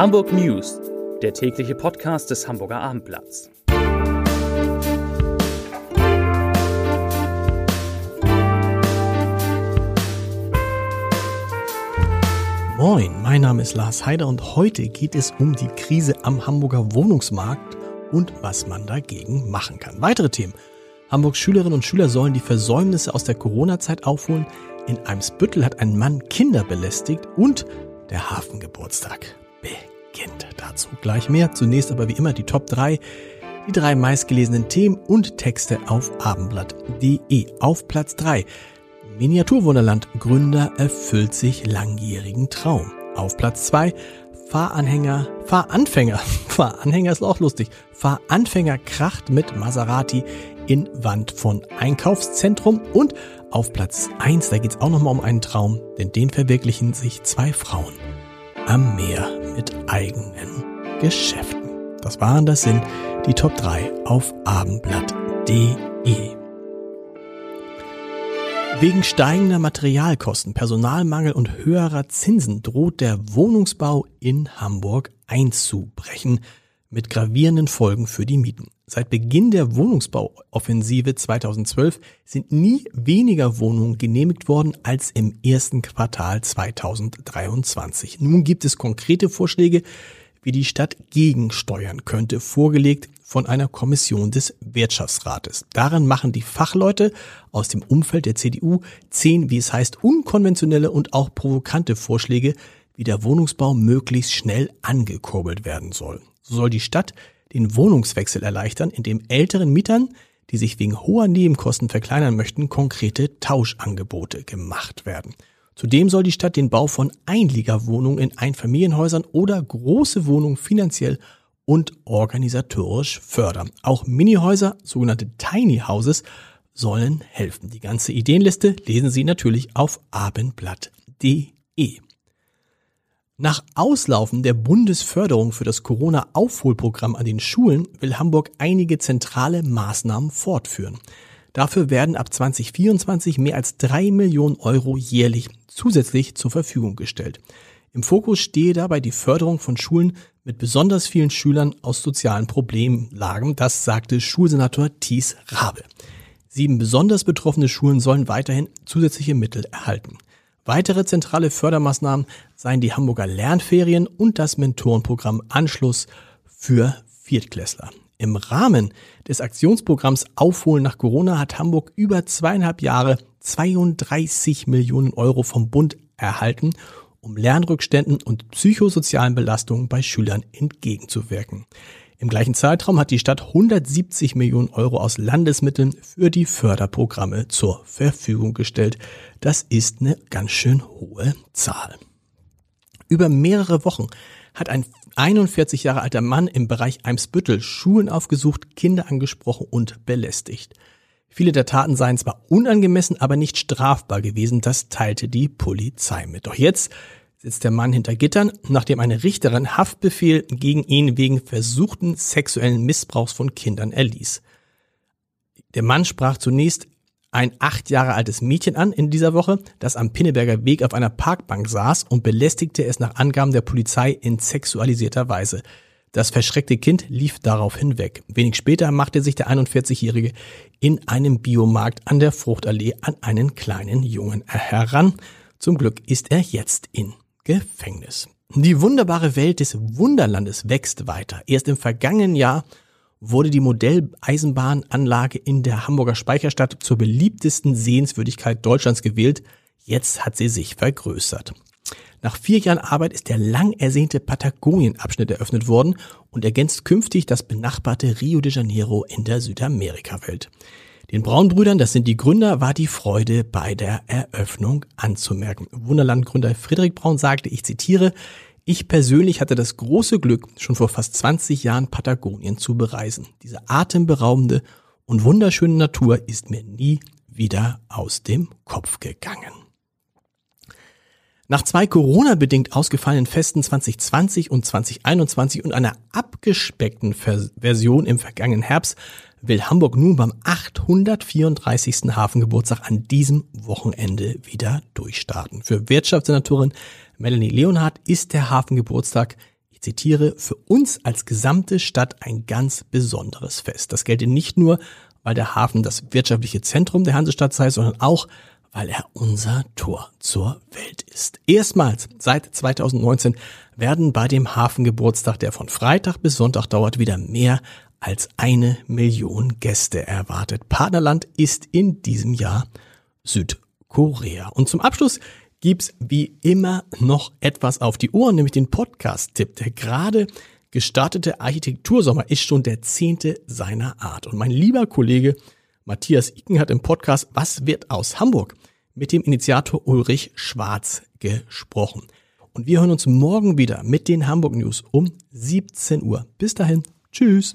Hamburg News, der tägliche Podcast des Hamburger Abendblatts. Moin, mein Name ist Lars Heider und heute geht es um die Krise am Hamburger Wohnungsmarkt und was man dagegen machen kann. Weitere Themen. Hamburgs Schülerinnen und Schüler sollen die Versäumnisse aus der Corona-Zeit aufholen. In Eimsbüttel hat ein Mann Kinder belästigt und der Hafengeburtstag beginnt. Dazu gleich mehr. Zunächst aber wie immer die Top 3, die drei meistgelesenen Themen und Texte auf abendblatt.de. Auf Platz 3 Miniaturwunderland Gründer erfüllt sich langjährigen Traum. Auf Platz 2 Fahranhänger, Fahranfänger, Fahranhänger ist auch lustig. Fahranfänger kracht mit Maserati in Wand von Einkaufszentrum und auf Platz 1, da geht es auch nochmal um einen Traum, denn den verwirklichen sich zwei Frauen am Meer mit eigenen Geschäften. Das waren, das sind die Top 3 auf abendblatt.de. Wegen steigender Materialkosten, Personalmangel und höherer Zinsen droht der Wohnungsbau in Hamburg einzubrechen, mit gravierenden Folgen für die Mieten. Seit Beginn der Wohnungsbauoffensive 2012 sind nie weniger Wohnungen genehmigt worden als im ersten Quartal 2023. Nun gibt es konkrete Vorschläge, wie die Stadt gegensteuern könnte, vorgelegt von einer Kommission des Wirtschaftsrates. Daran machen die Fachleute aus dem Umfeld der CDU zehn, wie es heißt, unkonventionelle und auch provokante Vorschläge, wie der Wohnungsbau möglichst schnell angekurbelt werden soll. So soll die Stadt den Wohnungswechsel erleichtern, indem älteren Mietern, die sich wegen hoher Nebenkosten verkleinern möchten, konkrete Tauschangebote gemacht werden. Zudem soll die Stadt den Bau von Einliegerwohnungen in Einfamilienhäusern oder große Wohnungen finanziell und organisatorisch fördern. Auch Minihäuser, sogenannte Tiny Houses, sollen helfen. Die ganze Ideenliste lesen Sie natürlich auf abendblatt.de. Nach Auslaufen der Bundesförderung für das Corona-Aufholprogramm an den Schulen will Hamburg einige zentrale Maßnahmen fortführen. Dafür werden ab 2024 mehr als drei Millionen Euro jährlich zusätzlich zur Verfügung gestellt. Im Fokus stehe dabei die Förderung von Schulen mit besonders vielen Schülern aus sozialen Problemlagen. Das sagte Schulsenator Thies Rabe. Sieben besonders betroffene Schulen sollen weiterhin zusätzliche Mittel erhalten. Weitere zentrale Fördermaßnahmen seien die Hamburger Lernferien und das Mentorenprogramm Anschluss für Viertklässler. Im Rahmen des Aktionsprogramms Aufholen nach Corona hat Hamburg über zweieinhalb Jahre 32 Millionen Euro vom Bund erhalten um Lernrückständen und psychosozialen Belastungen bei Schülern entgegenzuwirken. Im gleichen Zeitraum hat die Stadt 170 Millionen Euro aus Landesmitteln für die Förderprogramme zur Verfügung gestellt. Das ist eine ganz schön hohe Zahl. Über mehrere Wochen hat ein 41 Jahre alter Mann im Bereich Eimsbüttel Schulen aufgesucht, Kinder angesprochen und belästigt. Viele der Taten seien zwar unangemessen, aber nicht strafbar gewesen, das teilte die Polizei mit. Doch jetzt sitzt der Mann hinter Gittern, nachdem eine Richterin Haftbefehl gegen ihn wegen versuchten sexuellen Missbrauchs von Kindern erließ. Der Mann sprach zunächst ein acht Jahre altes Mädchen an in dieser Woche, das am Pinneberger Weg auf einer Parkbank saß und belästigte es nach Angaben der Polizei in sexualisierter Weise. Das verschreckte Kind lief darauf hinweg. Wenig später machte sich der 41-Jährige in einem Biomarkt an der Fruchtallee an einen kleinen Jungen heran. Zum Glück ist er jetzt in Gefängnis. Die wunderbare Welt des Wunderlandes wächst weiter. Erst im vergangenen Jahr wurde die Modelleisenbahnanlage in der Hamburger Speicherstadt zur beliebtesten Sehenswürdigkeit Deutschlands gewählt. Jetzt hat sie sich vergrößert. Nach vier Jahren Arbeit ist der lang ersehnte Patagonien-Abschnitt eröffnet worden und ergänzt künftig das benachbarte Rio de Janeiro in der Südamerika-Welt. Den Braunbrüdern, das sind die Gründer, war die Freude bei der Eröffnung anzumerken. Wunderland-Gründer Friedrich Braun sagte, ich zitiere, ich persönlich hatte das große Glück, schon vor fast 20 Jahren Patagonien zu bereisen. Diese atemberaubende und wunderschöne Natur ist mir nie wieder aus dem Kopf gegangen. Nach zwei Corona-bedingt ausgefallenen Festen 2020 und 2021 und einer abgespeckten Version im vergangenen Herbst will Hamburg nun beim 834. Hafengeburtstag an diesem Wochenende wieder durchstarten. Für Wirtschaftssenatorin Melanie Leonhardt ist der Hafengeburtstag, ich zitiere, für uns als gesamte Stadt ein ganz besonderes Fest. Das gelte nicht nur, weil der Hafen das wirtschaftliche Zentrum der Hansestadt sei, sondern auch, weil er unser Tor zur Welt ist. Erstmals seit 2019 werden bei dem Hafengeburtstag, der von Freitag bis Sonntag dauert, wieder mehr als eine Million Gäste erwartet. Partnerland ist in diesem Jahr Südkorea. Und zum Abschluss gibt's wie immer noch etwas auf die Ohren, nämlich den Podcast-Tipp. Der gerade gestartete Architektursommer ist schon der zehnte seiner Art. Und mein lieber Kollege Matthias Icken hat im Podcast Was wird aus Hamburg mit dem Initiator Ulrich Schwarz gesprochen. Und wir hören uns morgen wieder mit den Hamburg News um 17 Uhr. Bis dahin. Tschüss.